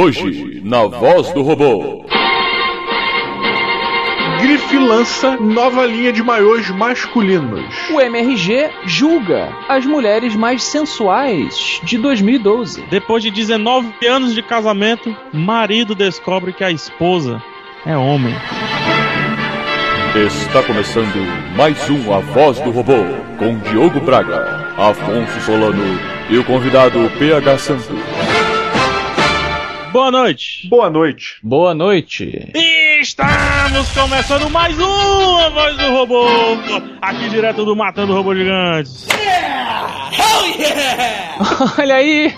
Hoje, na voz do robô. Grife lança nova linha de maiôs masculinos. O MRG julga as mulheres mais sensuais de 2012. Depois de 19 anos de casamento, marido descobre que a esposa é homem. Está começando mais um A Voz do Robô, com Diogo Braga, Afonso Solano e o convidado PH Santos. Boa noite. Boa noite. Boa noite. E estamos começando mais um A Voz do Robô, aqui direto do Matando Robô Gigantes. Olha aí.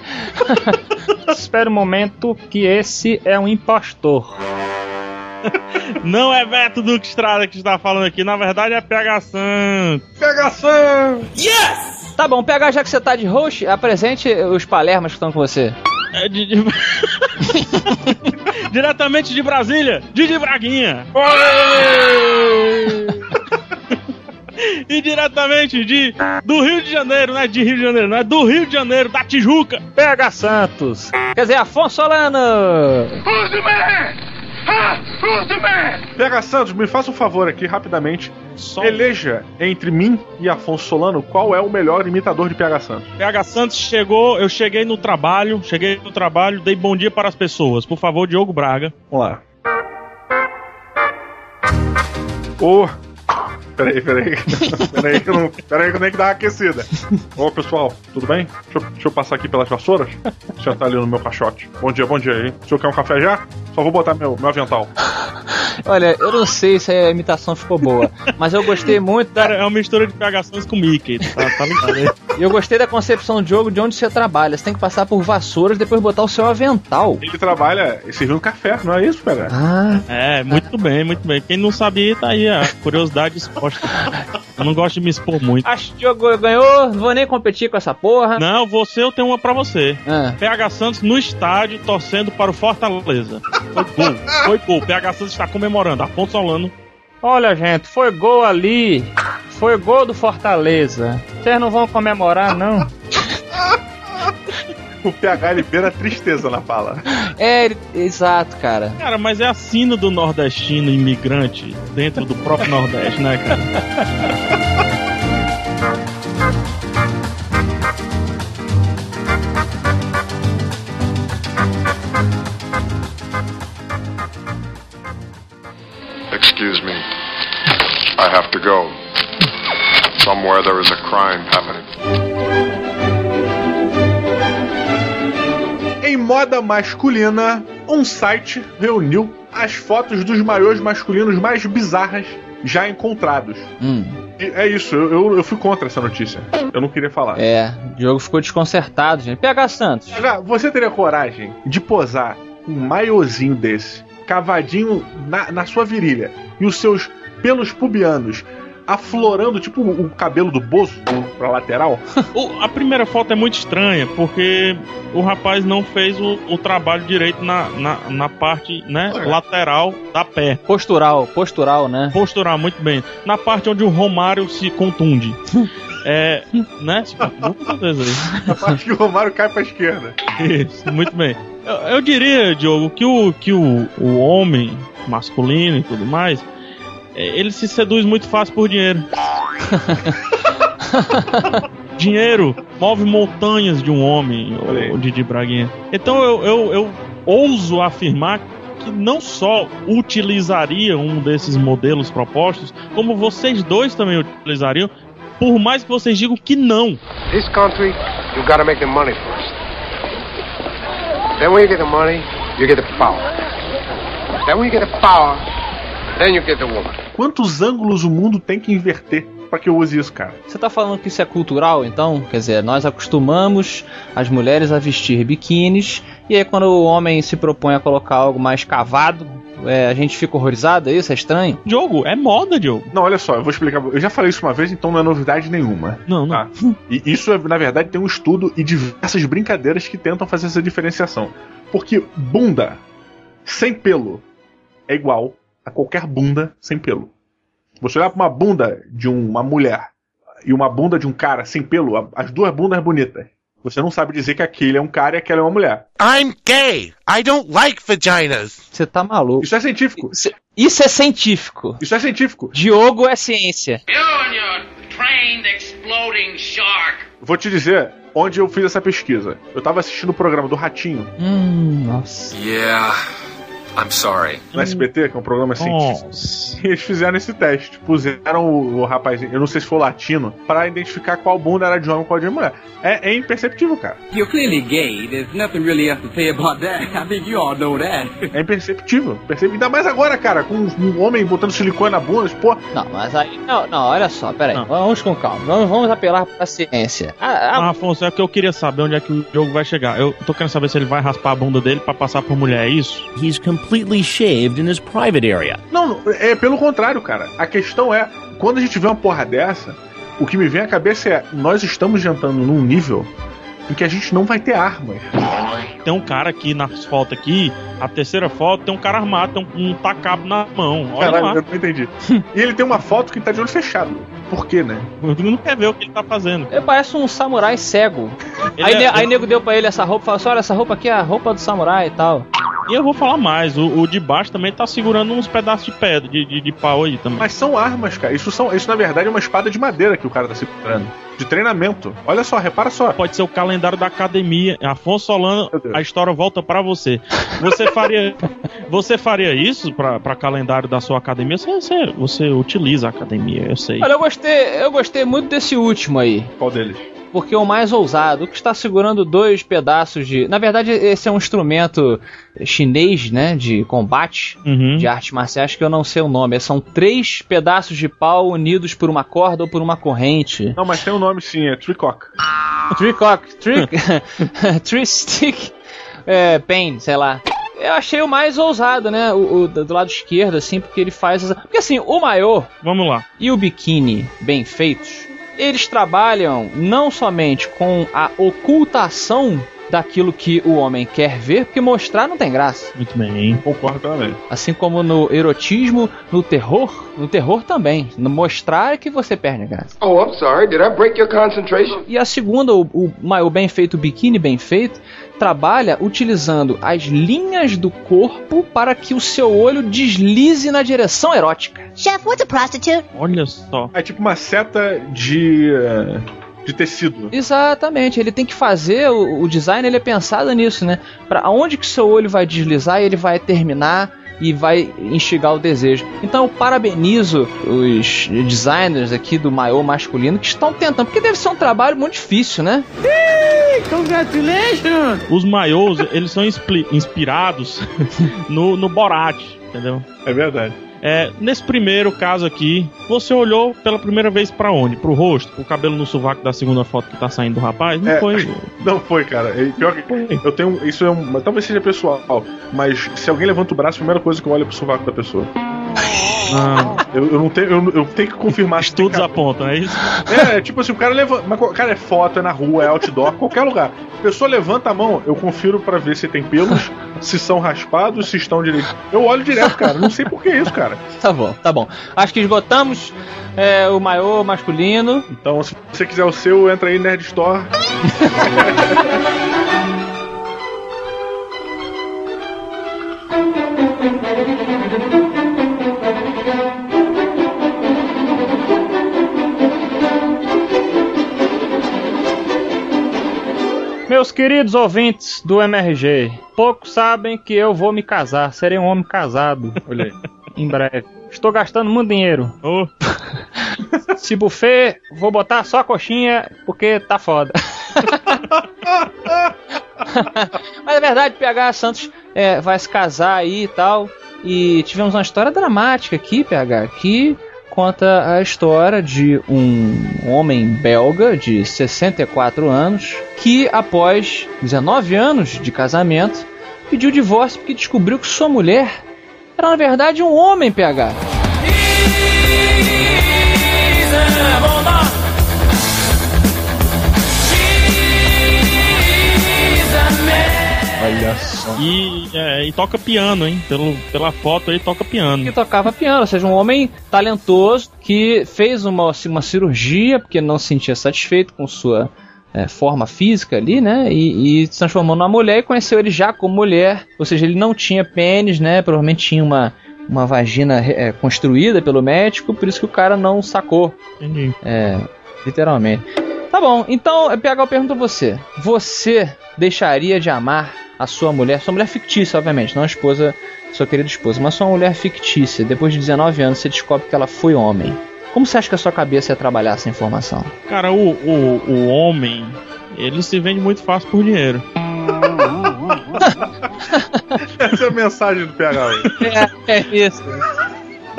Espera um momento que esse é um impostor. Não é Beto Duque Estrada que está falando aqui, na verdade é PH Santos. Pegação! Tá bom, PH, já que você tá de host, apresente os palermas que estão com você. É de- de- Diretamente de Brasília, Didi Braguinha. E diretamente de do Rio de Janeiro, não é de Rio de Janeiro, não é do Rio de Janeiro, da Tijuca. PH Santos. Quer dizer, Afonso Solano. Pega Santos, me faça um favor aqui rapidamente. Só Eleja entre mim e Afonso Solano qual é o melhor imitador de PH Santos. PH Santos chegou, eu cheguei no trabalho, cheguei no trabalho, dei bom dia para as pessoas. Por favor, Diogo Braga. Vamos lá. Ô. Peraí, peraí. Peraí que eu não. Peraí que eu tenho que dar uma aquecida. Ô pessoal, tudo bem? Deixa eu, deixa eu passar aqui pelas vassouras. O senhor tá ali no meu caixote. Bom dia, bom dia aí. O senhor quer um café já? Só vou botar meu, meu avental. Olha, eu não sei se a imitação ficou boa, mas eu gostei muito Cara, da, é uma mistura de Santos com Mickey. Tá, tá ligado aí? eu gostei da concepção do jogo de onde você trabalha. Você tem que passar por vassouras depois botar o seu avental. Ele trabalha servindo café, não é isso, PH? Ah, É, muito bem, muito bem. Quem não sabia, tá aí a curiosidade exposta. Eu não gosto de me expor muito. acho que o Diogo ganhou, não vou nem competir com essa porra. Não, você, eu tenho uma pra você. Ah, PH Santos no estádio torcendo para o Fortaleza. Foi gol, foi gol. PH Santos está comemorando. Afonso Solano. Olha, gente, foi gol ali. Foi gol do Fortaleza. Vocês não vão comemorar, não? O PH libera tristeza na fala. É, exato, cara. Cara, mas é a sina do nordestino imigrante dentro do próprio Nordeste, né, cara? Excuse me. I have to go. Somewhere there is a crime happening. Moda masculina, um site reuniu as fotos dos maiôs masculinos mais bizarras já encontrados. Hum, é isso, eu, eu, fui contra essa notícia. Eu não queria falar. é, o Diogo ficou desconcertado, gente. PH Santos. Já, Você teria coragem de posar um maiôzinho desse, cavadinho na, na sua virilha, e os seus pelos pubianos aflorando, tipo o cabelo do Bozo pra lateral? A primeira foto é muito estranha, porque o rapaz não fez o, o trabalho direito na, na, na parte né, lateral da perna. Postural, postural, né? Postural, muito bem. Na parte onde o Romário se contunde. É, né? A parte que o Romário cai pra esquerda. Isso, muito bem. Eu, eu diria, Diogo, que o, que o, o homem masculino e tudo mais, é, ele se seduz muito fácil por dinheiro. dinheiro move montanhas de um homem, o Didi Braguinha. Então eu, eu, eu ouso afirmar que não só utilizaria um desses modelos propostos, como vocês dois também utilizariam, por mais que vocês digam que não. This country, you gotta make the money first. Then when you get the money, you get the power. Then when you get the power, then you get woman. Quantos ângulos o mundo tem que inverter pra que eu use isso, cara? Você tá falando que isso é cultural, então? Quer dizer, nós acostumamos as mulheres a vestir biquínis, e aí quando o homem se propõe a colocar algo mais cavado, é, a gente fica horrorizado, é isso? É estranho? Diogo, é moda, Diogo. Não, olha só, eu vou explicar. Eu já falei isso uma vez, então não é novidade nenhuma. Não, não. Tá? E isso, é, na verdade, tem um estudo e diversas brincadeiras que tentam fazer essa diferenciação. Porque bunda sem pelo é igual a qualquer bunda sem pelo. Você olhar pra uma bunda de um- uma mulher e uma bunda de um cara sem pelo, as duas bundas bonitas, Você não sabe dizer que aquele é um cara e aquela é uma mulher. I'm gay. I don't like vaginas. Você tá maluco. Isso é científico. Isso, isso é científico. Isso é científico. Diogo é ciência. You and your trained exploding shark. Vou te dizer onde eu fiz essa pesquisa. Eu tava assistindo o programa do Ratinho Hum, nossa. Yeah, I'm sorry. no SBT, que é um programa científico. Nossa. E eles fizeram esse teste. Puseram o, o rapazinho, eu não sei se foi latino, pra identificar qual bunda era de homem e qual de mulher. É, é imperceptível, cara. You're clearly gay. There's nothing really else to say about that. I think you all know that. É imperceptível. Percebe? Ainda mais agora, cara, com um homem botando silicone na bunda. Pô, Não, mas aí. Não, não, olha só, peraí. Não. Vamos com calma. Vamos, vamos apelar pra ciência. A- a- Ah, Afonso, é o que eu queria saber onde é que o jogo vai chegar. Eu tô querendo saber se ele vai raspar a bunda dele pra passar por mulher, é isso? He's completely shaved in his private area. Não, não, é pelo contrário, cara. A questão é, quando a gente vê uma porra dessa, o que me vem à cabeça é, nós estamos jantando num nível em que a gente não vai ter armas. Tem um cara aqui nas fotos aqui, a terceira foto, tem um cara armado, tem um, um tacabo na mão. Olha Caralho, lá. eu não entendi. e ele tem uma foto que tá de olho fechado. Por quê, né? Não quer ver o que ele tá fazendo. Ele parece um samurai cego. Aí, é- ne- aí nego deu pra ele essa roupa e falou assim: olha, essa roupa aqui é a roupa do samurai e tal. E eu vou falar mais, o, o de baixo também tá segurando uns pedaços de pedra, de, de, de pau aí também. Mas são armas, cara. Isso, são, isso na verdade é uma espada de madeira que o cara tá segurando. De treinamento. Olha só, repara só. Pode ser o calendário da academia. Afonso Solano, a história volta pra você. Você faria, você faria isso pra, pra calendário da sua academia? Você, você, você utiliza a academia, eu sei. Olha, eu gostei, eu gostei muito desse último aí. Qual deles? Porque é o mais ousado, o que está segurando dois pedaços de. Na verdade, esse é um instrumento chinês, né? De combate, Uhum. de artes marciais, que eu não sei o nome. São três pedaços de pau unidos por uma corda ou por uma corrente. Não, mas tem um nome sim, é Tricock. Tricock, trick, tree stick, é, pain, sei lá. Eu achei o mais ousado, né? O, o do lado esquerdo, assim, porque ele faz essa. Porque assim, o maior Vamos lá. e o biquíni bem feitos, eles trabalham não somente com a ocultação daquilo que o homem quer ver, porque mostrar não tem graça. Muito bem. Concordo também. Assim como no erotismo, no terror, no terror também. No mostrar é que você perde a graça. Oh, I'm sorry. Did I break your concentration? E a segunda, o, o maior bem feito, o biquíni bem feito, trabalha utilizando as linhas do corpo para que o seu olho deslize na direção erótica. Chef, what's a prostitute? Olha só. É tipo uma seta de. eh, de tecido. Exatamente, ele tem que fazer o, o design, ele é pensado nisso, né? Para onde que seu olho vai deslizar, ele vai terminar e vai instigar o desejo. Então eu parabenizo os designers aqui do maior masculino que estão tentando, porque deve ser um trabalho muito difícil, né? Congratulations! Os maiôs, eles são inspirados no, no Borat, entendeu? É verdade. É, nesse primeiro caso aqui, você olhou pela primeira vez pra onde? Pro rosto? O cabelo no sovaco da segunda foto que tá saindo do rapaz? Não É. foi. Não foi, cara. É, pior que. Foi. Eu tenho. Isso é um. Talvez seja pessoal, mas se alguém levanta o braço, a primeira coisa que eu olho é pro sovaco da pessoa. Não. Eu, eu não tenho. Eu, eu tenho que confirmar Estudos apontam, é isso? É, é tipo assim, o cara levanta. Mas, cara, é foto, é na rua, é outdoor, qualquer lugar. A pessoa levanta a mão, eu confiro pra ver se tem pelos, se são raspados, se estão direito. Eu olho direto, cara. Não sei por que isso, cara. Tá bom, tá bom. Acho que esgotamos é, o maior masculino. Então, se você quiser o seu, entra aí Nerd Store. Meus queridos ouvintes do MRG, poucos sabem que eu vou me casar, serei um homem casado Olha aí. em breve. Estou gastando muito dinheiro. Ô, Se buffet, vou botar só a coxinha porque tá foda. Mas é verdade, PH Santos é, vai se casar aí e tal. E tivemos uma história dramática aqui, PH, que conta a história de um homem belga de 64 anos que, após 19 anos de casamento, pediu divórcio porque descobriu que sua mulher era, na verdade, um homem, PH. E, é, e toca piano, hein? Pelo, pela foto aí, toca piano. que tocava piano, ou seja, um homem talentoso que fez uma, uma cirurgia porque não se sentia satisfeito com sua é, forma física ali, né? E, e se transformou numa mulher e conheceu ele já como mulher. Ou seja, ele não tinha pênis, né? Provavelmente tinha uma, uma vagina é, construída pelo médico, por isso que o cara não sacou. Entendi. É, literalmente. Tá bom, então, PH, eu pergunto a você. Você deixaria de amar a sua mulher, sua mulher fictícia, obviamente, não a esposa, sua querida esposa, mas sua mulher fictícia, depois de 19 anos, você descobre que ela foi homem. Como você acha que a sua cabeça ia trabalhar essa informação? Cara, o, o, o homem, ele se vende muito fácil por dinheiro. Essa é a mensagem do PH. É, é isso.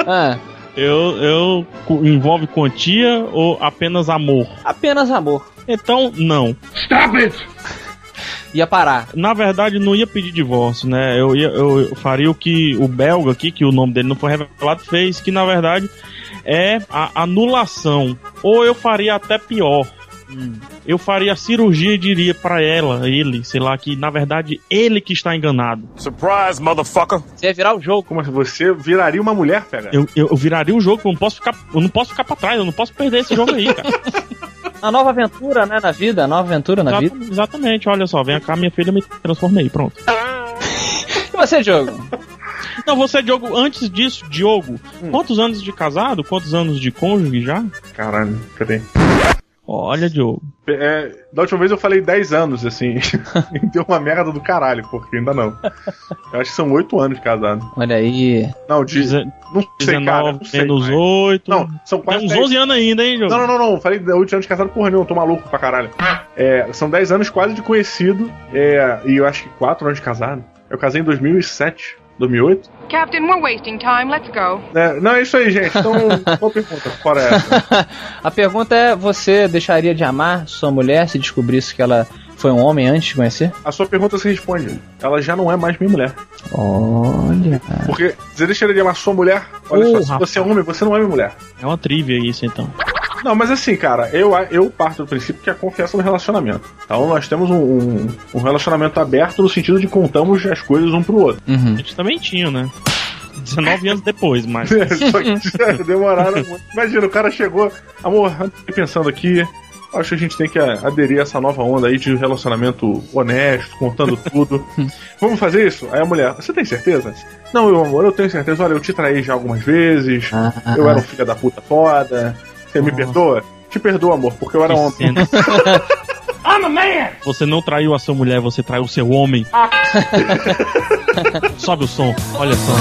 Ah, Eu, eu envolve quantia ou apenas amor? apenas amor. Então, não. Stop it! Ia parar. Na verdade, não ia pedir divórcio, né? Eu, ia, eu, eu faria o que o belga aqui, que o nome dele não foi revelado, fez, que na verdade é a anulação. Ou eu faria até pior. Eu faria a cirurgia e diria pra ela, ele, sei lá, que na verdade ele que está enganado. Surprise, motherfucker! Você ia virar o jogo. Como assim? Você viraria uma mulher, PH? Eu, eu, eu viraria o jogo, eu não posso ficar, eu não posso ficar para trás, eu não posso perder esse jogo aí, cara. A nova aventura, né, na vida, a nova aventura na vida. Exatamente, olha só, vem cá, minha filha, me transformei, pronto. E você, Diogo? Não, você, Diogo, antes disso, Diogo, quantos anos de casado? Quantos anos de cônjuge já? Caralho, cadê? Olha, Diogo. É, da última vez eu falei 10 anos, assim. e deu uma merda do caralho, porque ainda não. Eu acho que são 8 anos de casado. Olha aí. Não, de. Dezen- Não sei, cara. 19 Não sei, menos mas- 8. Não, são Tem quase uns 10 11 anos ainda, hein, Diogo? Não, não, não, não. Falei 8 anos de casado, porra nenhuma, tô maluco pra caralho. É, são 10 anos quase de conhecido. É, e eu acho que 4 anos de casado. Eu casei em 2007, 2008. Captain, we're wasting time. Let's go. É, não, é isso aí, gente. Então, qual pergunta? Fora essa. A pergunta é: você deixaria de amar sua mulher se descobrisse que ela foi um homem antes de conhecer? A sua pergunta se responde. Ela já não é mais minha mulher. Olha. Porque você deixaria de amar sua mulher? Olha Oh, só, se rapaz. você é homem, você não é minha mulher. É uma trivia isso, então. Não, mas assim, cara, eu, eu parto do princípio que é confiança no relacionamento. Então nós temos um, um, um relacionamento aberto no sentido de contamos as coisas um pro outro. A Uhum. gente também tinha, né? 19 anos depois, mas. Só que demoraram muito. Imagina, o cara chegou, amor, eu tô pensando aqui. Acho que a gente tem que a- aderir a essa nova onda aí de relacionamento honesto, contando tudo. Vamos fazer isso? Aí a mulher, você tem certeza? Não, meu amor, eu tenho certeza. Olha, eu te traí já algumas vezes. Ah, Eu era um filho da puta foda. Você me perdoa? Te perdoa, amor, porque eu era Que homem. I'm a man! Você não traiu a sua mulher, você traiu o seu homem. Sobe o som, olha só.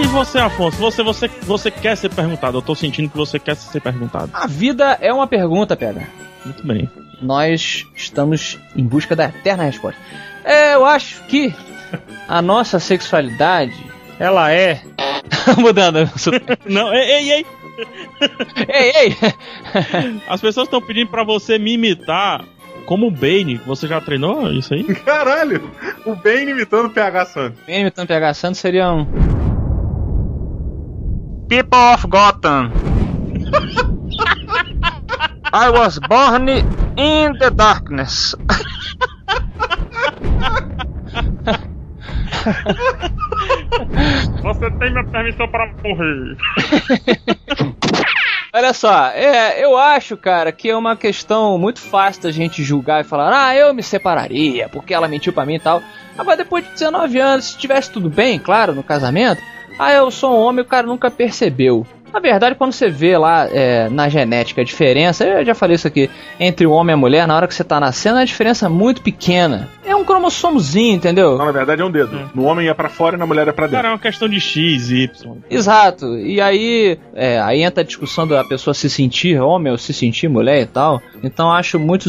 E você, Afonso, você, você, você quer ser perguntado? Eu tô sentindo que você quer ser perguntado. A vida é uma pergunta, Pedra. Muito bem. Nós estamos em busca da eterna resposta. É, eu acho que a nossa sexualidade, ela é. Mudando. Não, ei, ei, ei! ei, ei! As pessoas estão pedindo pra você me imitar como o Bane. Você já treinou isso aí? Caralho! O Bane imitando o PH Santos. Bem imitando PH Santos seria um. People of Gotham. I was born in the darkness. Você tem minha permissão para morrer. Olha só, é, eu acho, cara, que é uma questão muito fácil da gente julgar e falar, ah, eu me separaria, porque ela mentiu pra mim e tal. Agora, depois de 19 anos, se tivesse tudo bem, claro, no casamento, ah, eu sou um homem, o cara nunca percebeu. Na verdade, quando você vê lá é, na genética a diferença, eu já falei isso aqui, entre o homem e a mulher, na hora que você tá nascendo, é uma diferença muito pequena. É um cromossomozinho, entendeu? Não, na verdade é um dedo. No homem é pra fora e na mulher é pra dentro. Cara, é uma questão de X, Y. Exato. E aí, é, aí entra a discussão da pessoa se sentir homem ou se sentir mulher e tal. Então acho muito,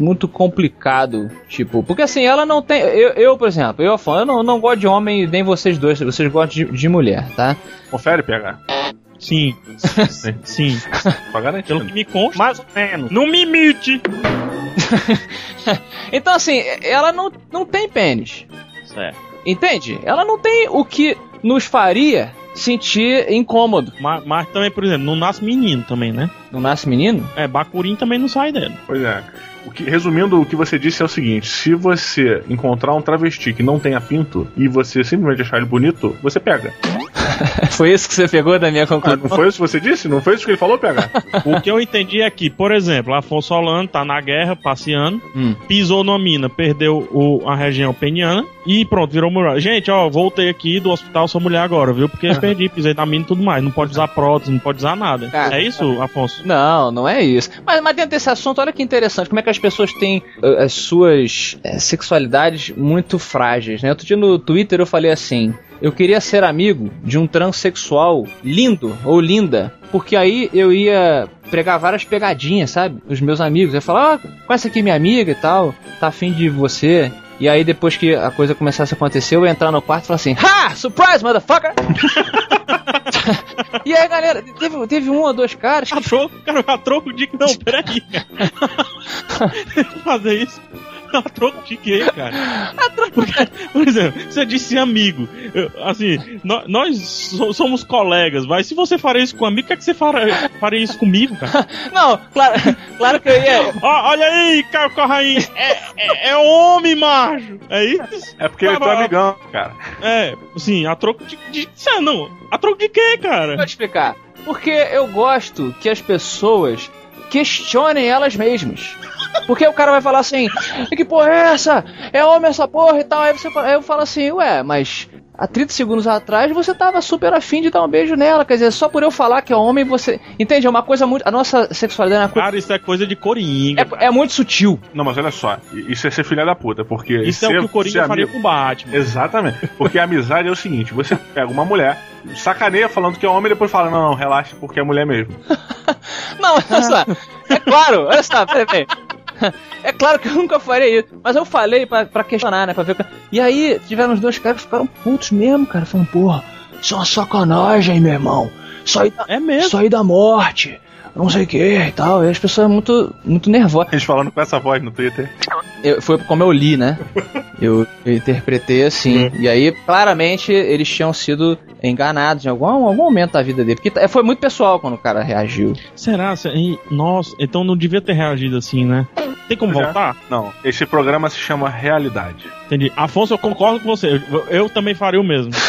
muito complicado. Tipo, porque assim, ela não tem. Eu, eu por exemplo, eu, eu não, não gosto de homem, nem vocês dois, vocês gostam de, de mulher, tá? Confere, PH. Sim. Sim. Pra garantir. Pelo que me consta. Mais ou menos. Não me imite! Então assim, ela não, não tem pênis. Certo. Entende? Ela não tem o que nos faria sentir incômodo. Mas, mas também, por exemplo, não nasce menino também, né? Não nasce menino? É, Bakurin também não sai dela. Pois é. O que, resumindo, o que você disse é o seguinte: se você encontrar um travesti que não tenha pinto e você simplesmente achar ele bonito, você pega. Foi isso que você pegou da minha Ah, conclusão? não foi isso que você disse? Não foi isso que ele falou, pega? O que eu entendi é que, por exemplo, Afonso Solano tá na guerra, passeando, Hum. pisou numa mina, perdeu o- a região peniana e pronto, virou mulher. Gente, ó, voltei aqui do hospital, sou mulher agora, viu? Porque perdi, pisei na mina e tudo mais. Não pode usar prótese, não pode usar nada. Cara, é isso, Afonso? Não, não é isso. Mas, mas dentro desse assunto, olha que interessante, como é que as pessoas têm eh, as suas eh, sexualidades muito frágeis, né? Outro dia no Twitter eu falei assim, eu queria ser amigo de um transexual lindo ou linda, porque aí eu ia pregar várias pegadinhas, sabe? Os meus amigos, eu ia falar, ó, conhece aqui minha amiga e tal, tá afim de você... E aí, depois que a coisa começasse a acontecer, eu ia entrar no quarto e falar assim: Ha! Surprise, motherfucker! e aí, galera, teve, teve um ou dois caras que A troco, cara, a troco de. Não, peraí. Fazer isso. A troco de quê, cara? Porque, por exemplo, você disse amigo. Eu, assim, nó- nós so- somos colegas, mas se você faria isso com um amigo, por que, é que você faria, faria isso comigo, cara? Não, claro, claro que eu ia. Ó, olha aí, cara, Corraim. É, é, é homem, macho. É isso? É porque ele é teu Cara, amigão, cara. É, assim, a troco de. de ah, não. A troco de quê, cara? Vou te explicar. Porque eu gosto que as pessoas questionem elas mesmas. Porque o cara vai falar assim: que porra é essa? É homem essa porra e tal. Aí, você, fala- aí eu falo assim: ué, mas há 30 segundos atrás você tava super afim de dar um beijo nela. Quer dizer, só por eu falar que é homem você. Entende? É uma coisa muito. A nossa sexualidade é uma coisa. Cara, isso é coisa de coringa. É, é muito sutil. Não, mas olha só, isso é ser filha da puta, porque. Isso é ser- o que o Coringa faria amigo- com o Batman. Exatamente. Porque a amizade é o seguinte: você pega uma mulher, sacaneia falando que é homem e depois fala, não, não, relaxa, porque é mulher mesmo. Não, olha só. É claro, olha só, peraí, peraí. É claro que eu nunca faria isso, mas eu falei pra, pra questionar, né? Pra ver. E aí, tiveram os dois caras que ficaram putos mesmo, cara. Falando, porra, isso é uma sacanagem, meu irmão. Isso aí É mesmo. isso aí dá morte. Não sei o que e tal. E as pessoas muito, muito nervosas. Eles falando com essa voz no Twitter. Eu- foi como eu li, né? Eu, interpretei assim. E aí, claramente, eles tinham sido enganados em algum, algum momento da vida dele. Porque foi muito pessoal quando o cara reagiu. Será? Se- e- Nossa, então não devia ter reagido assim, né? Tem como Já? voltar? Não, esse programa se chama Realidade. Entendi. Afonso, eu concordo com você. Eu, eu também faria o mesmo.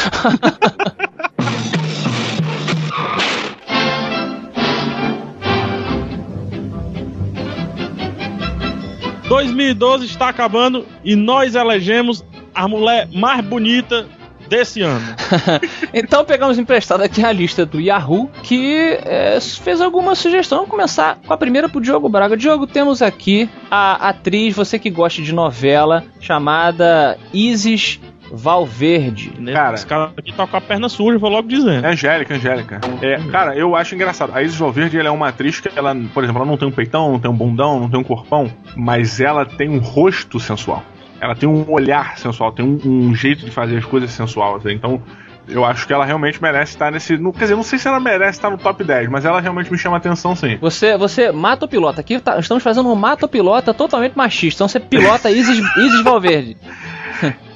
...2012 está acabando e nós elegemos a mulher mais bonita desse ano. Então pegamos emprestado aqui a lista do Yahoo, que é, fez alguma sugestão. Vamos começar com a primeira pro Diogo Braga. Diogo, temos aqui a atriz, você que gosta de novela, chamada Isis Valverde. Cara. Esse cara aqui tá com a perna suja, vou logo dizendo. É Angélica, Angélica. É, cara, eu acho engraçado. A Isis Valverde ela é uma atriz que ela, por exemplo, ela não tem um peitão, não tem um bundão, não tem um corpão, mas ela tem um rosto sensual. Ela tem um olhar sensual, tem um, um jeito de fazer as coisas sensual. assim. Então, eu acho que ela realmente merece estar nesse. no- quer dizer, não sei se ela merece estar no top 10, mas ela realmente me chama a atenção sim. Você, você mata o piloto. Aqui tá- estamos fazendo um mata o pilota totalmente machista. Então você pilota Isis, Isis Valverde.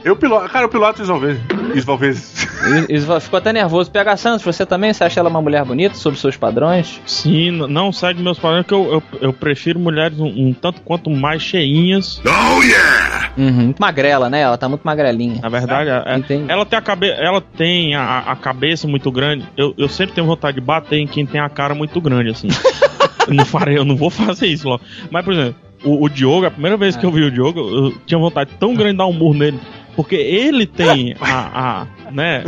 Eu piloto. Cara, eu piloto Isis Valverde. Isis Valverde. Isis Val- Ficou até nervoso. PH Santos, você também? Você acha ela uma mulher bonita, sob seus padrões? Sim, não segue meus padrões, que eu, eu, eu prefiro mulheres um, um tanto quanto mais cheinhas. Uhum. Muito magrela, né? Ela tá muito magrelinha. Na verdade, é- ela tem a, cabe ela tem a, a cabeça muito grande. Eu, eu sempre tenho vontade de bater em quem tem a cara muito grande, assim. eu, não farei, eu não vou fazer isso logo. Mas, por exemplo, o, o Diogo, a primeira vez que eu vi o Diogo, eu tinha vontade tão grande de dar um murro nele. Porque ele tem a, a né,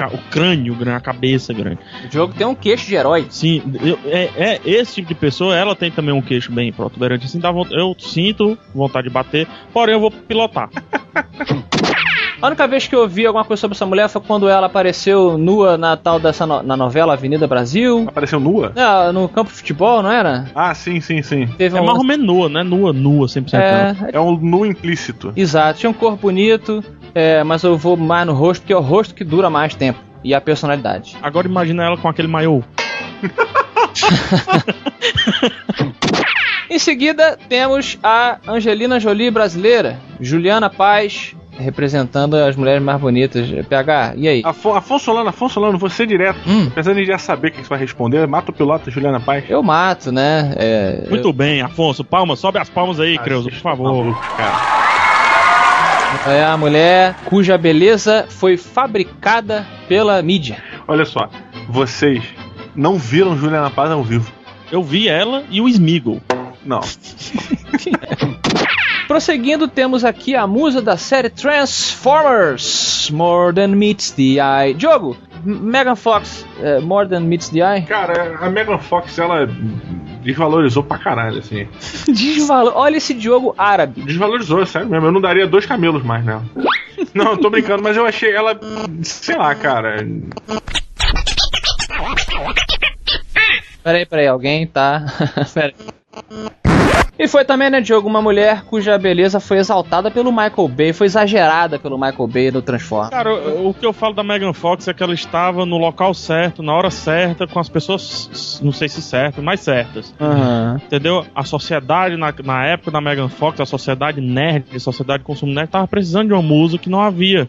a o crânio grande, a cabeça grande. O Diogo tem um queixo de herói. Sim, eu- é, é esse tipo de pessoa, ela tem também um queixo bem protuberante. Assim, dá eu sinto vontade de bater, porém eu vou pilotar. A única vez que eu vi alguma coisa sobre essa mulher foi quando ela apareceu nua na tal dessa no- na novela Avenida Brasil. Apareceu nua? É, no campo de futebol, não era? Ah, sim, sim, sim. Teve É um mais ou menos nua, né? Nua, nua, 100%. não. É, É um nu implícito. exato. Tinha um corpo bonito, é, mas eu vou mais no rosto, porque é o rosto que dura mais tempo. E a personalidade. Agora imagina ela com aquele maiô. Em seguida, temos a Angelina Jolie brasileira, Juliana Paz, representando as mulheres mais bonitas. PH, e aí? Afon Afonso Solano, Afonso Solano, você direto. Hum. Apesar de já saber o que você vai responder, mata o piloto Juliana Paz. Eu mato, né? É, Muito eu- bem, Afonso. Palmas, sobe as palmas aí, Creuso, por favor. É a mulher cuja beleza foi fabricada pela mídia. Olha só, vocês não viram Juliana Paz ao vivo. Eu vi ela e o Smeagol. Não. Prosseguindo, temos aqui a musa da série Transformers, More Than Meets the Eye. Diogo, Megan Fox, eh, More Than Meets the Eye? Cara, a Megan Fox, ela desvalorizou pra caralho, assim. Desvalor. Olha esse Diogo árabe. Desvalorizou, sério mesmo. Eu não daria dois camelos mais nela. Não, tô brincando, mas eu achei ela. Sei lá, cara. Peraí, peraí, alguém tá. peraí. E foi também, né, Diogo, uma mulher cuja beleza foi exaltada pelo Michael Bay, foi exagerada pelo Michael Bay no Transformers. Cara, o, o que eu falo da Megan Fox é que ela estava no local certo, na hora certa, com as pessoas, não sei se certas, mas certas. Aham. Entendeu? A sociedade, na, na época da Megan Fox, a sociedade nerd, a sociedade de consumo nerd, tava precisando de uma musa que não havia.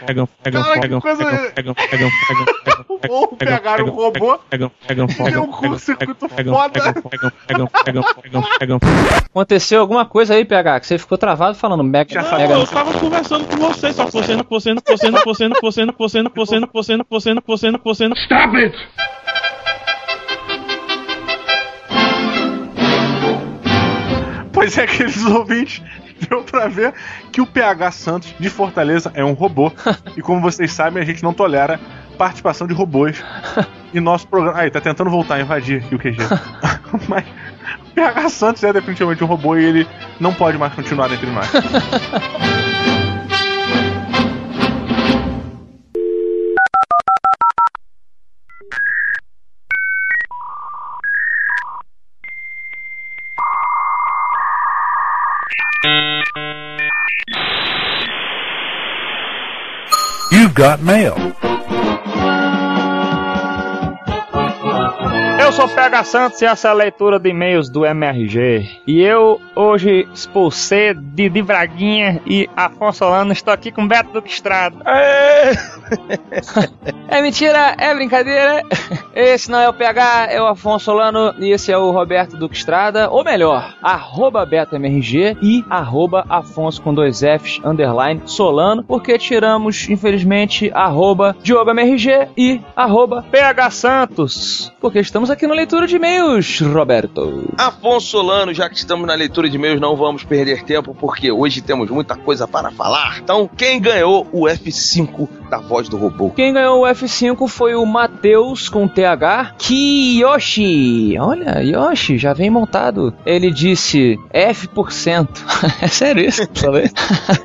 Fox, Megan Fox, Megan Fox, Megan Fox, Ou pegaram o robô. Fox, Deu um curto-circuito foda. Aconteceu alguma coisa aí, PH, que você ficou travado falando Mega. Não, Mega eu tava conversando com você, só que você não, você não, você não, você não, você não, você não, você não, você não, você não, você não, você não. Stop it! Pois é, aqueles ouvintes, deu pra ver que o PH Santos de Fortaleza é um robô. e como vocês sabem, a gente não tolera participação de robôs em nosso programa. Aí, tá tentando voltar a invadir aqui o QG. Mas o PH Santos é definitivamente um robô e ele não pode mais continuar entre nós. You've got mail. Eu sou PH Santos e essa é a leitura de e-mails do MRG. E eu hoje expulsei de de Braguinha e Afonso Solano. Estou aqui com Beto Duque Estrada. É mentira, é brincadeira. Esse não é o PH, é o Afonso Solano e esse é o Roberto Duque Estrada, ou melhor, arroba BetoMRG e arroba Afonso com dois Fs, underline Solano, porque tiramos, infelizmente, arroba DiogoMRG e arroba PH Santos. porque estamos aqui na leitura de e-mails, Roberto. Afonso Solano, já que estamos na leitura de e-mails, não vamos perder tempo, porque hoje temos muita coisa para falar. Então, quem ganhou o F5 da voz do robô? Quem ganhou o F5 foi o Matheus com TH Kiyoshi. Olha, Yoshi, já vem montado. Ele disse F%. é sério isso?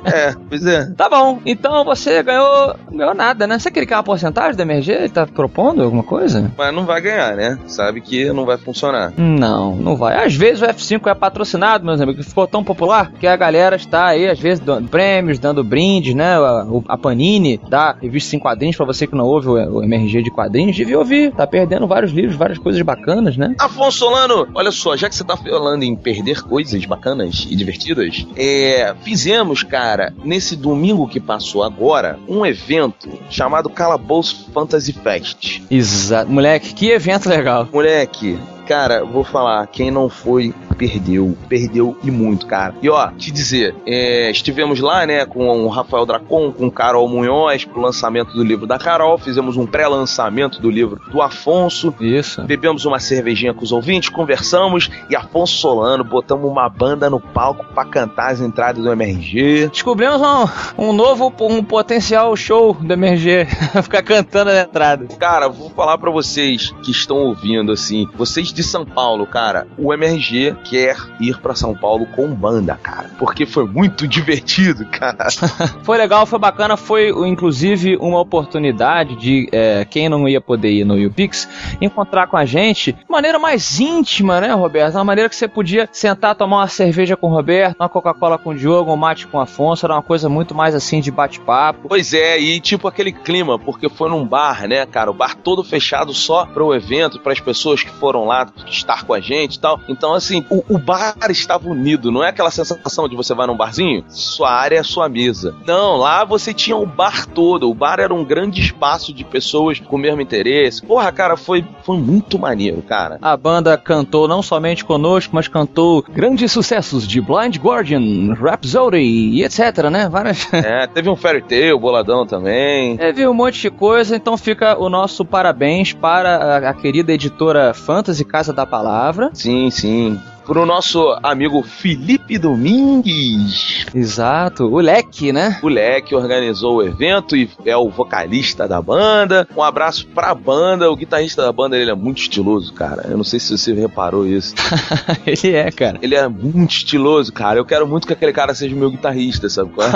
É, pois é. Tá bom, então você ganhou, ganhou nada, né? Você quer uma porcentagem da MRG? Ele tá propondo alguma coisa? Mas não vai ganhar, né? Sabe que não vai funcionar. Não, não vai. Às vezes o F5 é patrocinado, meus amigos, ficou tão popular que a galera está aí, às vezes, dando prêmios, dando brindes, né? A, a Panini dá revistas em quadrinhos pra você que não ouve o, o MRG de quadrinhos, devia ouvir. Tá perdendo vários livros, várias coisas bacanas, né? Afonso Solano, olha só, já que você tá falando em perder coisas bacanas e divertidas, é, fizemos, cara, nesse domingo que passou agora, um evento chamado Calabouço Fantasy Fest. Exato. Moleque, que evento legal. Moleque, cara, vou falar, quem não foi, perdeu. Perdeu e muito, cara. E ó, te dizer, é, estivemos lá, né, com o Rafael Dracon, com o Carol Munhoz, pro lançamento do livro da Carol, fizemos um pré-lançamento do livro do Afonso. Isso. Bebemos uma cervejinha com os ouvintes, conversamos e Afonso Solano, botamos uma banda no palco pra cantar as entradas do MRG. Descobrimos um, um novo, um potencial show do MRG. Ficar cantando na entrada. Cara, vou falar pra vocês que estão ouvindo, assim, vocês de São Paulo, cara, o MRG, quer ir pra São Paulo com banda, cara. Porque foi muito divertido, cara. foi legal, foi bacana, foi inclusive uma oportunidade de é, quem não ia poder ir no UPix encontrar com a gente de maneira mais íntima, né, Roberto? Uma maneira que você podia sentar, tomar uma cerveja com o Roberto, uma Coca-Cola com o Diogo, um mate com o Afonso, era uma coisa muito mais assim de bate-papo. Pois é, e tipo aquele clima, porque foi num bar, né, cara? O bar todo fechado só para o evento, para as pessoas que foram lá estar com a gente e tal. Então, assim, o, o bar estava unido, não é aquela sensação de você vai num barzinho, sua área é sua mesa. Não, lá você tinha o bar todo. O bar era um grande espaço de pessoas com o mesmo interesse. Porra, cara, foi, foi muito maneiro, cara. A banda cantou não somente conosco, mas cantou grandes sucessos de Blind Guardian, Rhapsody e etc, né? Várias. É, teve um Fairy Tail, boladão também. Teve um monte de coisa, então fica o nosso parabéns para a, a querida editora Fantasy Casa da Palavra. Sim, sim pro nosso amigo Felipe Domingues. Exato, o Leque, né? O Leque organizou o evento e é o vocalista da banda. Um abraço pra banda. O guitarrista da banda ele é muito estiloso, cara. Eu não sei se você reparou isso. ele é, cara. Ele é muito estiloso, cara. Eu quero muito que aquele cara seja meu guitarrista, sabe qual é?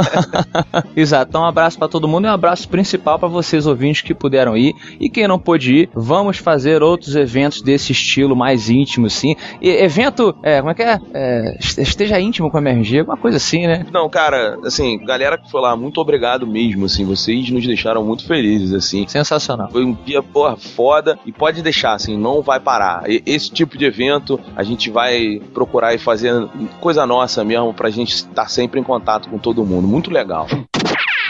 Exato. Então, um abraço para todo mundo e um abraço principal para vocês ouvintes que puderam ir. E quem não pôde ir, vamos fazer outros eventos desse estilo mais íntimo, sim. E, evento é, como é que é? é? Esteja íntimo com a MRG, alguma coisa assim, né? Não, cara, assim, galera que foi lá, muito obrigado mesmo, assim, vocês nos deixaram muito felizes, assim. Sensacional. Foi um dia, porra, foda, e pode deixar, assim, não vai parar. Esse tipo de evento, a gente vai procurar e fazer coisa nossa mesmo, pra gente estar sempre em contato com todo mundo. Muito legal.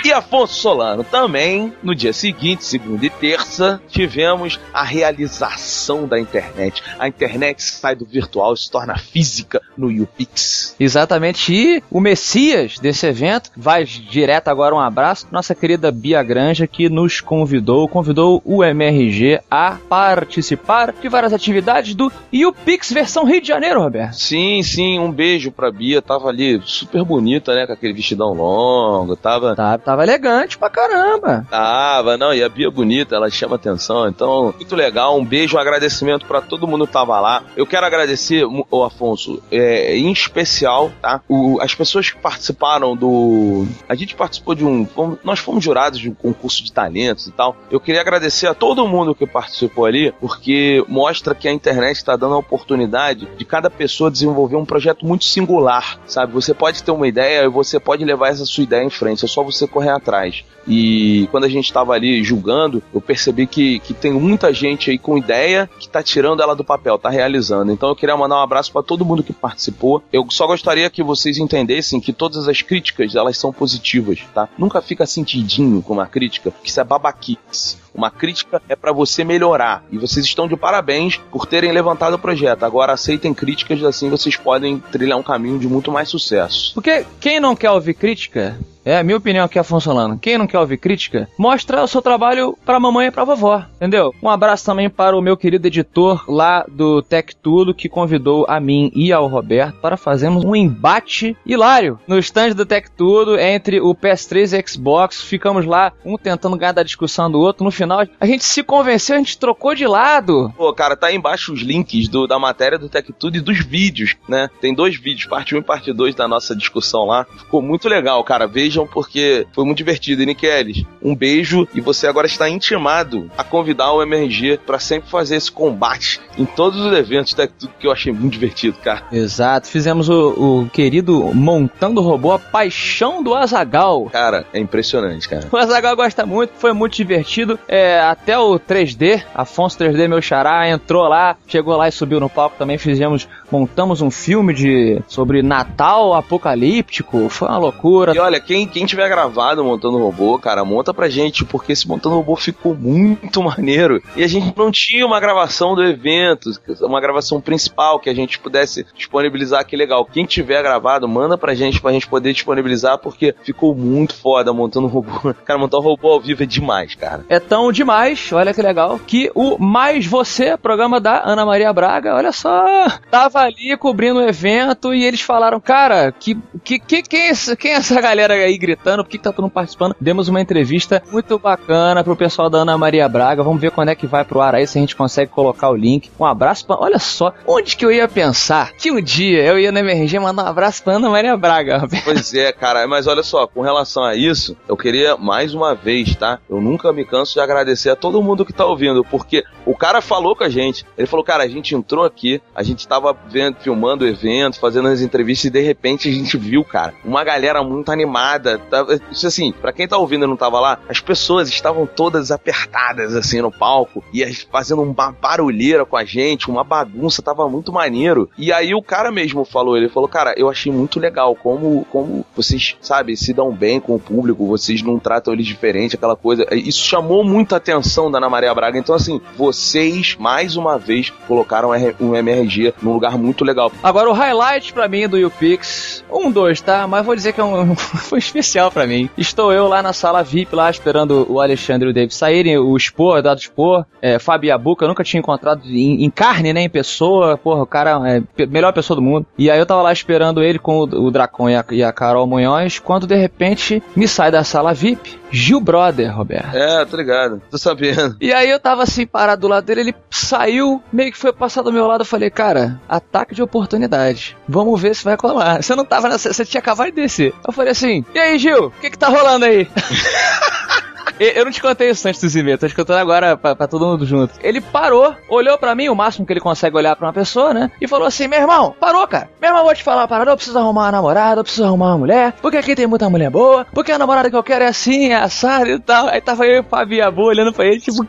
E Afonso Solano também, no dia seguinte, segunda e terça, tivemos a realização da internet. A internet sai do virtual e se torna física no UPix. Exatamente. E o Messias desse evento vai direto agora um abraço nossa querida Bia Granja que nos convidou, convidou o MRG a participar de várias atividades do UPix versão Rio de Janeiro, Roberto. Sim, sim, um beijo pra Bia, tava ali super bonita, né, com aquele vestidão longo, tava, tá, tá Tava elegante pra caramba. Tava, não, e a Bia é bonita, ela chama atenção. Então, muito legal. Um beijo, um agradecimento para todo mundo que tava lá. Eu quero agradecer, o Afonso, é, em especial, tá? O, as pessoas que participaram do. A gente participou de um. Nós fomos jurados de um concurso de talentos e tal. Eu queria agradecer a todo mundo que participou ali, porque mostra que a internet está dando a oportunidade de cada pessoa desenvolver um projeto muito singular, sabe? Você pode ter uma ideia e você pode levar essa sua ideia em frente. É só você correr atrás. E quando a gente estava ali julgando, eu percebi que, que tem muita gente aí com ideia que tá tirando ela do papel, tá realizando. Então eu queria mandar um abraço para todo mundo que participou. Eu só gostaria que vocês entendessem que todas as críticas, elas são positivas, tá? Nunca fica sentidinho com uma crítica, que isso é babaquice. Uma crítica é para você melhorar. E vocês estão de parabéns por terem levantado o projeto. Agora aceitem críticas, assim vocês podem trilhar um caminho de muito mais sucesso. Porque quem não quer ouvir crítica, é a minha opinião aqui, Afonso Solano. Quem não quer ouvir crítica, mostra o seu trabalho pra mamãe e pra vovó, entendeu? Um abraço também para o meu querido editor lá do Tech Tudo, que convidou a mim e ao Roberto para fazermos um embate hilário no stand do Tech Tudo entre o PS3 e Xbox. Ficamos lá, um tentando ganhar da discussão do outro. No final, a gente se convenceu, a gente trocou de lado. Pô, cara, tá aí embaixo os links do, da matéria do Tech Tudo e dos vídeos, né? Tem dois vídeos, parte 1 e parte 2 da nossa discussão lá. Ficou muito legal, cara. Vejam porque foi muito divertido. E Nick um beijo e você agora está intimado a convidar o MRG para sempre fazer esse combate em todos os eventos Tech Tudo que eu achei muito divertido, cara. Exato. Fizemos o, o querido Montando Robô, a paixão do Azagal. Cara, é impressionante, cara. O Azagal gosta muito, foi muito divertido. É, até o 3D, Afonso 3D, meu xará, entrou lá, chegou lá e subiu no palco também. Fizemos, montamos um filme de sobre Natal apocalíptico. Foi uma loucura. E olha, quem, quem tiver gravado montando robô, cara, monta pra gente, porque esse montando robô ficou muito maneiro. E a gente não tinha uma gravação do evento, uma gravação principal que a gente pudesse disponibilizar, que legal. Quem tiver gravado, manda pra gente pra gente poder disponibilizar, porque ficou muito foda montando robô. Cara, montar um robô ao vivo é demais, cara. É tão demais, olha que legal, que o Mais Você, programa da Ana Maria Braga, olha só, tava ali cobrindo o evento e eles falaram, cara, que, que, que quem, é, quem é essa galera aí gritando, por que, que tá todo mundo participando? Demos uma entrevista muito bacana pro pessoal da Ana Maria Braga. Vamos ver quando é que vai pro ar aí, se a gente consegue colocar o link. Um abraço pra. Olha só, onde que eu ia pensar que um dia eu ia na MRG mandar um abraço pra Ana Maria Braga? Pois é, cara, mas olha só, com relação a isso, eu queria mais uma vez, tá? Eu nunca me canso de agradecer a todo mundo que tá ouvindo, porque o cara falou com a gente. Ele falou, cara, a gente entrou aqui, a gente tava vendo, filmando o evento, fazendo as entrevistas e de repente a gente viu, cara, uma galera muito animada. Tava- Isso assim, pra quem tá ouvindo e não tava lá, as pessoas estavam todas apertadas assim no palco e fazendo uma barulheira com a gente, uma bagunça, tava muito maneiro. E aí o cara mesmo falou, ele falou, cara, eu achei muito legal como, como vocês, sabe, se dão bem com o público, vocês não tratam eles diferente, aquela coisa. Isso chamou muita atenção da Ana Maria Braga. Então, assim, vocês, mais uma vez, colocaram um MRG num lugar muito legal. Agora, o highlight pra mim do YouPix, um, dois, tá? Mas vou dizer que é um, foi especial pra mim. Estou eu lá na sala VIP, lá esperando o Alexandre e o David saírem, o Spor, Dado Spor, é, Fábio Abuca, eu nunca tinha encontrado em, em carne, né, em pessoa, porra, o cara é melhor pessoa do mundo. E aí eu tava lá esperando ele com o, o Dracon e a, e a Carol Munhoz, quando de repente me sai da sala VIP, Gil Brother, Roberto. É, tô ligado, tô sabendo. E aí eu tava assim, parado do lado dele, ele saiu, meio que foi passar do meu lado, eu falei, cara, ataque de oportunidade. Vamos ver se vai colar. Você não tava nessa, você tinha acabado de descer. Eu falei assim, e aí, Gil, o que que tá rolando aí? Eu não te contei isso antes do e tô te contando agora pra, pra todo mundo junto. Ele parou, olhou pra mim, o máximo que ele consegue olhar pra uma pessoa, né? E falou assim: meu irmão, parou, cara. Meu irmão, vou te falar uma parada, eu preciso arrumar uma namorada, eu preciso arrumar uma mulher, porque aqui tem muita mulher boa, porque a namorada que eu quero é assim, é assada e tal. Aí tava eu e o Fabio Abu olhando pra ele, tipo,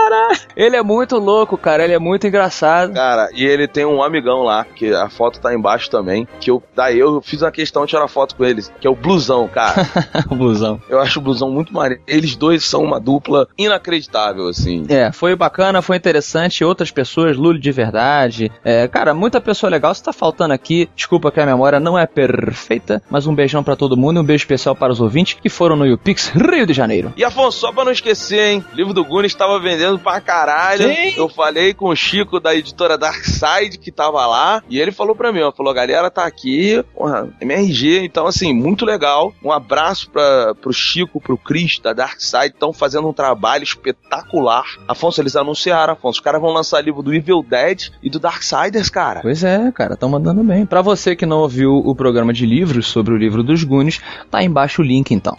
cara. Ele é muito louco, cara, ele é muito engraçado. Cara, e ele tem um amigão lá, que a foto tá embaixo também, que eu, daí eu fiz uma questão de tirar foto com eles, que é o Blusão, cara. o blusão. Eu acho o Blusão muito maneiro. Eles dois são uma dupla inacreditável, assim. É, foi bacana, foi interessante. Outras pessoas, Lully de verdade. É, cara, muita pessoa legal. Se tá faltando aqui, desculpa que a memória não é perfeita, mas um beijão pra todo mundo e um beijo especial para os ouvintes que foram no YouPix Rio de Janeiro. E Afonso, só pra não esquecer, hein? O livro do Gunis tava vendendo pra caralho. Sim. Eu falei com o Chico da editora Darkside que tava lá. E ele falou pra mim, ó. Falou, galera, tá aqui, porra, MRG. Então, assim, muito legal. Um abraço pra, pro Chico, pro Cris da Darkside. Estão fazendo um trabalho espetacular. Afonso, eles anunciaram, Afonso. Os caras vão lançar livro do Evil Dead e do Darksiders, cara. Pois é, cara, tão mandando bem. Pra você que não ouviu o programa de livros sobre o livro dos Gunes, tá embaixo o link então.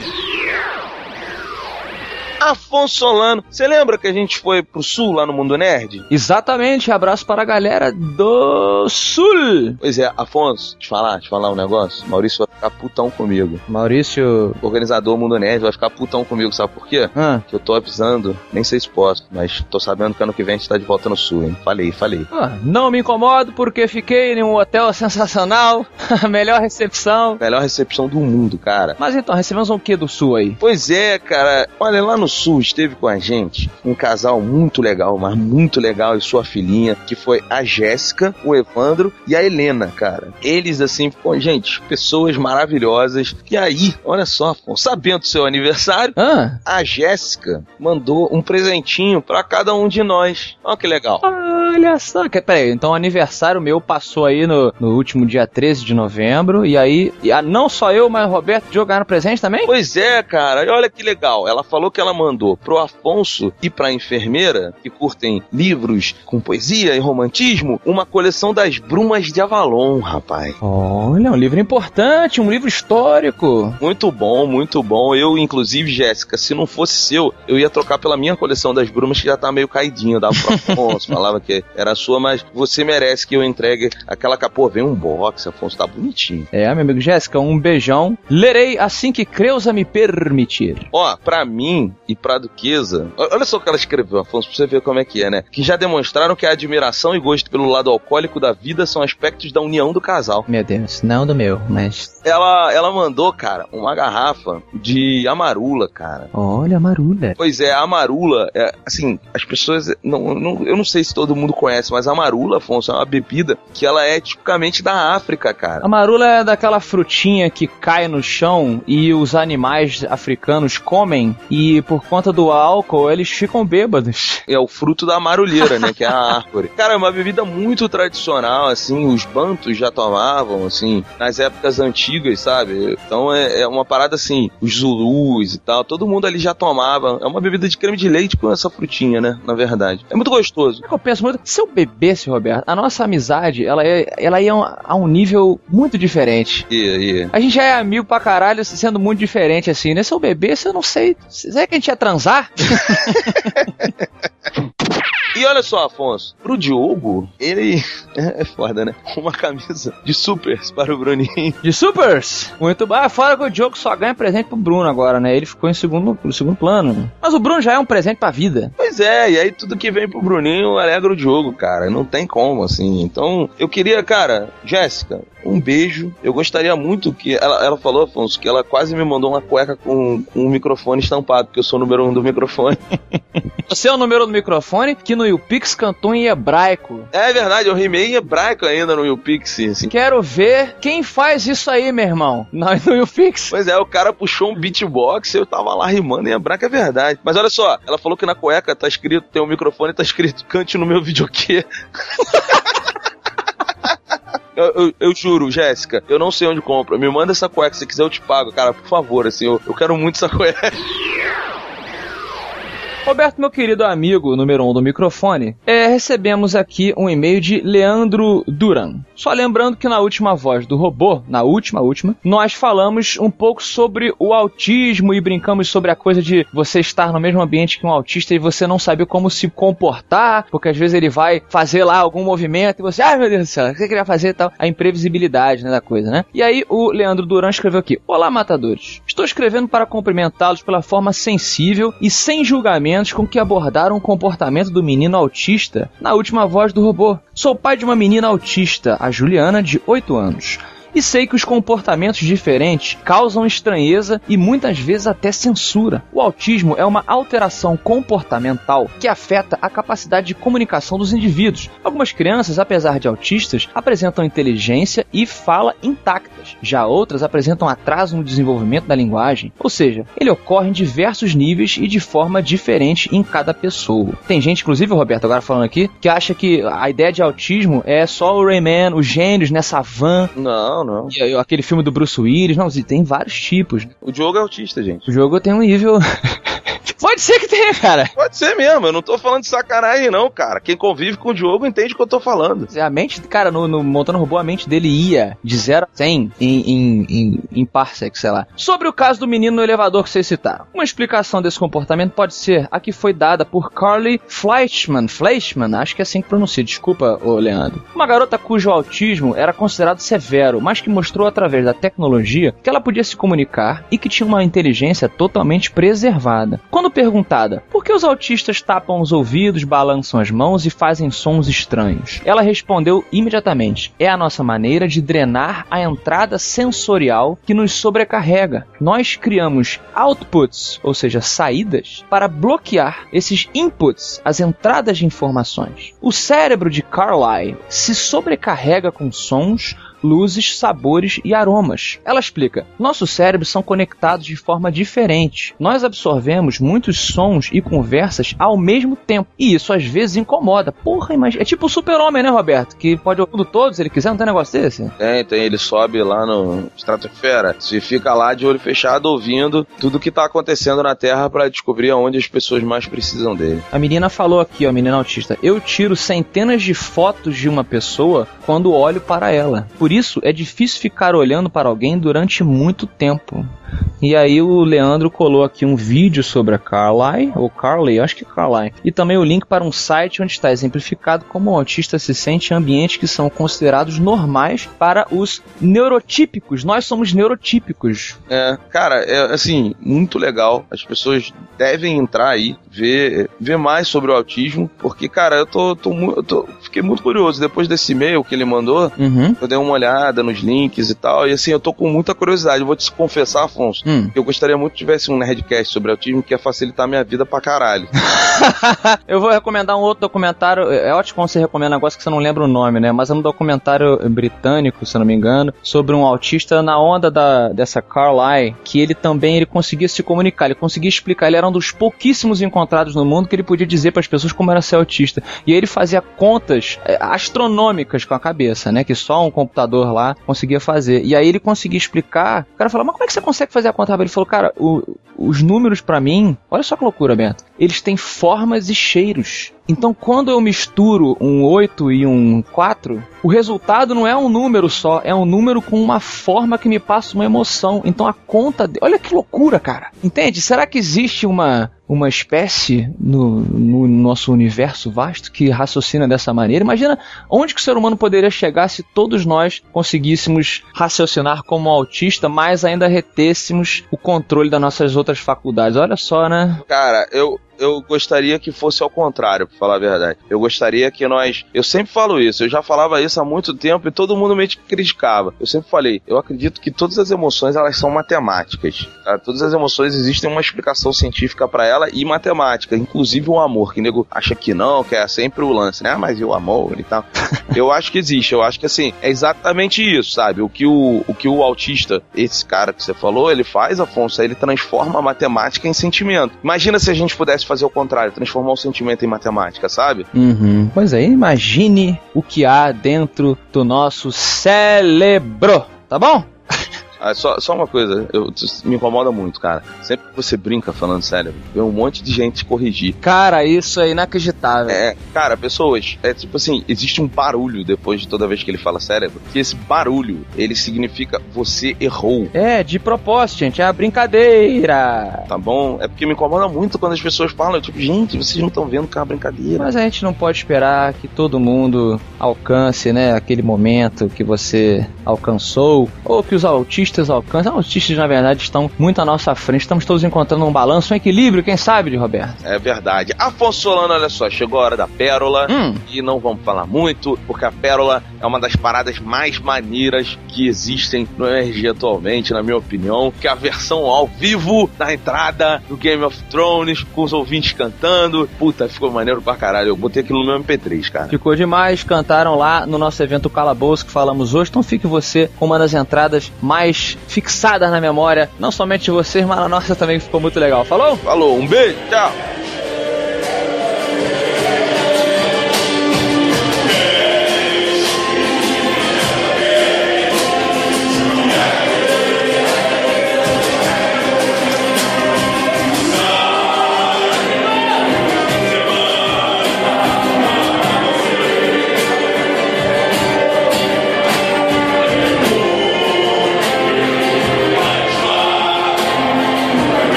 Afonso Solano, você lembra que a gente foi pro sul lá no Mundo Nerd? Exatamente, abraço para a galera do Sul. Pois é, Afonso, te falar, te falar um negócio. Maurício vai ficar putão comigo. Maurício. Organizador Mundo Nerd vai ficar putão comigo, sabe por quê? Ah. Que eu tô avisando, nem sei se posso, mas tô sabendo que ano que vem a gente tá de volta no sul, hein? Falei, falei. Ah, não me incomodo porque fiquei em um hotel sensacional, melhor recepção. Melhor recepção do mundo, cara. Mas então, recebemos o que do Sul aí? Pois é, cara. Olha, lá no sul esteve com a gente um casal muito legal, mas muito legal, e sua filhinha, que foi a Jéssica, o Evandro e a Helena, cara. Eles, assim, pô, gente, pessoas maravilhosas. E aí, olha só, Afonso, sabendo do seu aniversário, Ah, a Jéssica mandou um presentinho pra cada um de nós. Olha que legal. olha só. Que, peraí, então o aniversário meu passou aí no, no último dia 13 de novembro. E aí, e, ah, não só eu, mas o Roberto jogaram presente também? Pois é, cara, e olha que legal. Ela falou que ela mandou pro Afonso e pra enfermeira, que curtem livros com poesia e romantismo, uma coleção das Brumas de Avalon, rapaz. Olha, um livro importante, um livro histórico. Muito bom, muito bom. Eu, inclusive, Jéssica, se não fosse seu, eu ia trocar pela minha coleção das Brumas, que já tá meio caidinha. Dava pro Afonso, falava que era sua, mas você merece que eu entregue aquela capô. Vem um box, Afonso, tá bonitinho. É, meu amigo Jéssica, um beijão. Lerei assim que Creuza me permitir. Ó, pra mim e pra Duquesa, olha só o que ela escreveu, Afonso, pra você ver como é que é, né? Que já demonstraram que a admiração e gosto pelo lado alcoólico da vida são aspectos da união do casal. Meu Deus, não do meu, mas. Ela, ela mandou, cara, uma garrafa de amarula, cara. Olha, Marula. Pois é, a amarula, é, assim, as pessoas, não, não, eu não sei se todo mundo conhece, mas a amarula, Afonso, é uma bebida que ela é tipicamente da África, cara. A marula é daquela frutinha que cai no chão e os animais africanos comem e por por conta do álcool, eles ficam bêbados. É o fruto da marulheira, né? Que é a árvore. Cara, é uma bebida muito tradicional, assim, os bantos já tomavam, assim, nas épocas antigas, sabe? Então é, é uma parada assim, os zulus e tal, todo mundo ali já tomava. É uma bebida de creme de leite com essa frutinha, né? Na verdade. É muito gostoso. Eu penso muito, se eu bebesse, Roberto, a nossa amizade, ela ia, ela ia a um nível muito diferente. Ia, ia. A gente já é amigo pra caralho, sendo muito diferente, assim, né? Se eu bebesse, eu não sei. Será que a gente ia transar? E olha só, Afonso, pro Diogo, ele é foda, né? Uma camisa de supers para o Bruninho. De supers? Muito bom. Ah, fora que o Diogo só ganha presente pro Bruno agora, né? Ele ficou em segundo, no segundo plano. Mas o Bruno já é um presente pra vida. Pois é, e aí tudo que vem pro Bruninho alegra o Diogo, cara. Não tem como, assim. Então, eu queria, cara, Jéssica, um beijo. Eu gostaria muito que. Ela, ela falou, Afonso, que ela quase me mandou uma cueca com, com um microfone estampado, porque eu sou o número um do microfone. Você é o número do microfone que no YouPix cantou em hebraico. É verdade, eu rimei em hebraico ainda no YouPix. Assim. Quero ver quem faz isso aí, meu irmão. No, no YouPix. Pois é, o cara puxou um beatbox e eu tava lá rimando em hebraico, é verdade. Mas olha só, ela falou que na cueca tá escrito, tem um microfone, tá escrito cante no meu videokê. Eu, eu, eu, juro, Jéssica, eu não sei onde compra. Me manda essa cueca, se quiser eu te pago, cara, por favor, assim, eu, eu quero muito essa cueca. Roberto, meu querido amigo número um do microfone, é, recebemos aqui um e-mail de Leandro Duran. Só lembrando que na última voz do robô, na última, última, nós falamos um pouco sobre o autismo e brincamos sobre a coisa de você estar no mesmo ambiente que um autista e você não saber como se comportar, porque às vezes ele vai fazer lá algum movimento e você, ai meu Deus do céu, o que você queria fazer e tal? A imprevisibilidade né, da coisa, né? E aí o Leandro Duran escreveu aqui: Olá, matadores. Estou escrevendo para cumprimentá-los pela forma sensível e sem julgamento com que abordaram o comportamento do menino autista na última voz do robô. Sou pai de uma menina autista, a Juliana, de 8 anos e sei que os comportamentos diferentes causam estranheza e muitas vezes até censura. O autismo é uma alteração comportamental que afeta a capacidade de comunicação dos indivíduos. Algumas crianças, apesar de autistas, apresentam inteligência e fala intactas, já outras apresentam atraso no desenvolvimento da linguagem, ou seja, ele ocorre em diversos níveis e de forma diferente em cada pessoa. Tem gente, inclusive, Roberto, agora falando aqui, que acha que a ideia de autismo é só o Rayman, os gênios nessa van. Não, não. E aquele filme do Bruce Willis, não, tem vários tipos. Né? O jogo é autista, gente. O jogo tem um nível. Pode ser que tenha, cara. Pode ser mesmo, eu não tô falando de sacanagem, não, cara. Quem convive com o Diogo entende o que eu tô falando. A mente, cara, no, no Montando Robô, a mente dele ia de 0 a 100 em, em, em, em parsec, sei lá. Sobre o caso do menino no elevador que vocês citaram. Uma explicação desse comportamento pode ser a que foi dada por Carly Fleischman. Fleischman, acho que é assim que pronuncia, desculpa, ô Leandro. Uma garota cujo autismo era considerado severo, mas que mostrou através da tecnologia que ela podia se comunicar e que tinha uma inteligência totalmente preservada. Quando perguntada por que os autistas tapam os ouvidos, balançam as mãos e fazem sons estranhos, ela respondeu imediatamente: é a nossa maneira de drenar a entrada sensorial que nos sobrecarrega. Nós criamos outputs, ou seja, saídas, para bloquear esses inputs, as entradas de informações. O cérebro de Carlyle se sobrecarrega com sons luzes, sabores e aromas. Ela explica: nossos cérebros são conectados de forma diferente. Nós absorvemos muitos sons e conversas ao mesmo tempo. E isso às vezes incomoda. Porra, mas é tipo o super-homem, né, Roberto? Que pode ouvir todos se ele quiser, não tem negócio desse? Tem, tem. Ele sobe lá no estratosfera. Se fica lá de olho fechado ouvindo tudo que tá acontecendo na Terra para descobrir aonde as pessoas mais precisam dele. A menina falou aqui, ó, a menina autista. Eu tiro centenas de fotos de uma pessoa quando olho para ela. Por isso é difícil ficar olhando para alguém durante muito tempo. E aí o Leandro colou aqui um vídeo sobre a Carly, ou Carly, acho que Carly, e também o link para um site onde está exemplificado como o autista se sente em ambientes que são considerados normais para os neurotípicos. Nós somos neurotípicos. É, cara, é assim, muito legal. As pessoas devem entrar aí, ver, ver mais sobre o autismo, porque, cara, eu tô, tô, eu tô fiquei muito curioso. Depois desse e-mail que ele mandou, uhum. eu dei uma olhada nos links e tal. E assim, eu tô com muita curiosidade. Eu vou te confessar, Afonso, Hum. que eu gostaria muito que tivesse um Nerdcast sobre autismo que ia facilitar a minha vida pra caralho. Eu vou recomendar um outro documentário. É ótimo quando você recomenda um negócio que você não lembra o nome, né? Mas é um documentário britânico, se eu não me engano, sobre um autista na onda da, dessa Carlyle, que ele também ele conseguia se comunicar, ele conseguia explicar. Ele era um dos pouquíssimos encontrados no mundo que ele podia dizer para as pessoas como era ser autista. E aí ele fazia contas é, astronômicas com a cabeça, né? Que só um computador lá conseguia fazer. E aí ele conseguia explicar. O cara falou, mas como é que você consegue fazer a conta? Ele falou, cara, o- os números pra mim, olha só que loucura, Beto. Eles têm formas e cheiros. Então, quando eu misturo um 8 e um 4, o resultado não é um número só, é um número com uma forma que me passa uma emoção. Então, a conta. de- Olha que loucura, cara. Entende? Será que existe uma, uma espécie no, no nosso universo vasto que raciocina dessa maneira? Imagina onde que o ser humano poderia chegar se todos nós conseguíssemos raciocinar como autista, mas ainda retêssemos o controle das nossas outras faculdades. Olha só, né? Cara, eu, eu gostaria que fosse ao contrário, pra falar a verdade. Eu gostaria que nós. Eu sempre falo isso, eu já falava isso há muito tempo e todo mundo me criticava. Eu sempre falei, eu acredito que todas as emoções elas são matemáticas. tá? Todas as emoções existem uma explicação científica pra ela e matemática, inclusive o amor, que o nego acha que não, que é sempre o lance, né? Ah, mas e o amor e tal. eu acho que existe, eu acho que assim, é exatamente isso, sabe? O que o, o que o autista, esse cara que você falou, ele faz, Afonso, é ele transforma a matemática em sentimento. Imagina se a gente pudesse fazer o contrário, transformar o sentimento em matemática, sabe? Uhum. Pois é, imagine o que há dentro do nosso cérebro, tá bom? Ah, só, só uma coisa, eu, me incomoda muito, cara. Sempre que você brinca falando sério, vê um monte de gente te corrigir. Cara, isso é inacreditável. É, cara, pessoas, é tipo assim, existe um barulho depois de toda vez que ele fala cérebro, que esse barulho, ele significa você errou. É, de propósito, gente, é a brincadeira. Tá bom? É porque me incomoda muito quando as pessoas falam, tipo, gente, vocês não estão vendo que é uma brincadeira. Mas a gente não pode esperar que todo mundo alcance, né, aquele momento que você alcançou, ou que os autistas alcancem. Os autistas, na verdade, estão muito à nossa frente. Estamos todos encontrando um balanço, um equilíbrio, quem sabe, de Roberto? É verdade. Afonso Solano, olha só, chegou a hora da pérola. Hum. E não vamos falar muito, porque a pérola é uma das paradas mais maneiras que existem no MRG atualmente, na minha opinião. Que é a versão ao vivo da entrada do Game of Thrones, com os ouvintes cantando. Puta, ficou maneiro pra caralho. Eu botei aquilo no meu MP3, cara. Ficou demais, cantaram lá no nosso evento Calabouço que falamos hoje. Então fique você com uma das entradas mais fixadas na memória, não somente de vocês, mas a nossa também ficou muito legal. Falou? Falou, um beijo, tchau.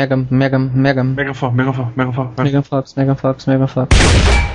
Mega, mega, mega. Mega Fox, Mega Fox, Mega Fox. Mega Fox, Mega Fox, Mega Fox.